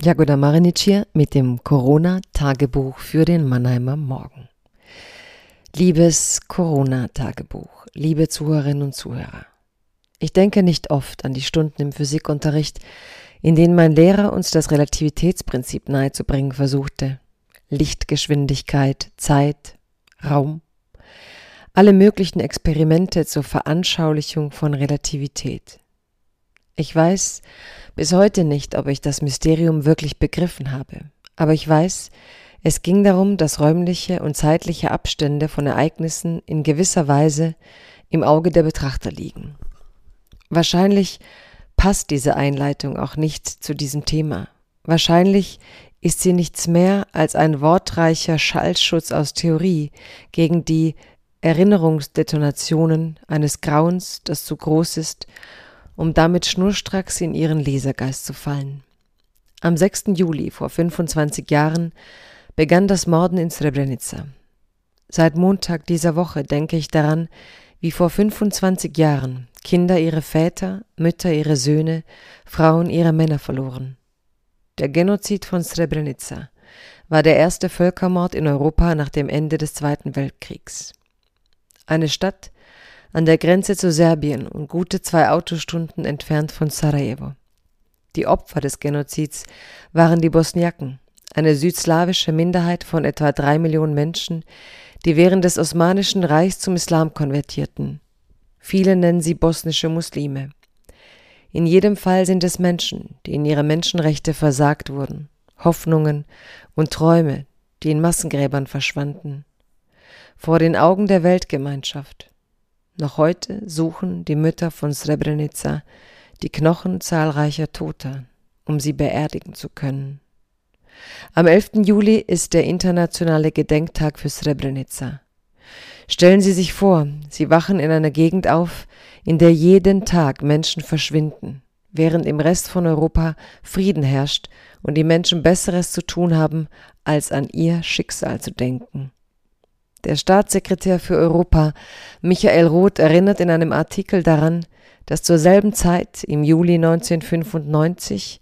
Jagoda Marinic hier mit dem Corona-Tagebuch für den Mannheimer Morgen. Liebes Corona-Tagebuch, liebe Zuhörerinnen und Zuhörer. Ich denke nicht oft an die Stunden im Physikunterricht, in denen mein Lehrer uns das Relativitätsprinzip nahezubringen versuchte. Lichtgeschwindigkeit, Zeit, Raum. Alle möglichen Experimente zur Veranschaulichung von Relativität. Ich weiß bis heute nicht, ob ich das Mysterium wirklich begriffen habe, aber ich weiß, es ging darum, dass räumliche und zeitliche Abstände von Ereignissen in gewisser Weise im Auge der Betrachter liegen. Wahrscheinlich passt diese Einleitung auch nicht zu diesem Thema. Wahrscheinlich ist sie nichts mehr als ein wortreicher Schallschutz aus Theorie gegen die Erinnerungsdetonationen eines Grauens, das zu groß ist um damit schnurstracks in ihren Lesergeist zu fallen. Am 6. Juli vor 25 Jahren begann das Morden in Srebrenica. Seit Montag dieser Woche denke ich daran, wie vor 25 Jahren Kinder ihre Väter, Mütter ihre Söhne, Frauen ihre Männer verloren. Der Genozid von Srebrenica war der erste Völkermord in Europa nach dem Ende des Zweiten Weltkriegs. Eine Stadt, an der Grenze zu Serbien und gute zwei Autostunden entfernt von Sarajevo. Die Opfer des Genozids waren die Bosniaken, eine südslawische Minderheit von etwa drei Millionen Menschen, die während des Osmanischen Reichs zum Islam konvertierten. Viele nennen sie bosnische Muslime. In jedem Fall sind es Menschen, denen ihre Menschenrechte versagt wurden, Hoffnungen und Träume, die in Massengräbern verschwanden. Vor den Augen der Weltgemeinschaft, noch heute suchen die Mütter von Srebrenica die Knochen zahlreicher Toter, um sie beerdigen zu können. Am 11. Juli ist der internationale Gedenktag für Srebrenica. Stellen Sie sich vor, Sie wachen in einer Gegend auf, in der jeden Tag Menschen verschwinden, während im Rest von Europa Frieden herrscht und die Menschen Besseres zu tun haben, als an ihr Schicksal zu denken. Der Staatssekretär für Europa, Michael Roth, erinnert in einem Artikel daran, dass zur selben Zeit, im Juli 1995,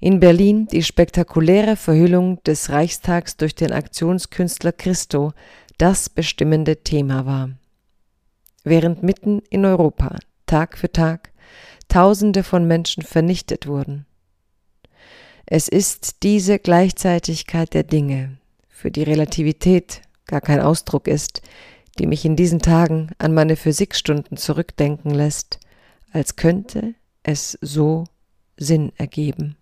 in Berlin die spektakuläre Verhüllung des Reichstags durch den Aktionskünstler Christo das bestimmende Thema war. Während mitten in Europa Tag für Tag Tausende von Menschen vernichtet wurden. Es ist diese Gleichzeitigkeit der Dinge, für die Relativität gar kein Ausdruck ist, die mich in diesen Tagen an meine Physikstunden zurückdenken lässt, als könnte es so Sinn ergeben.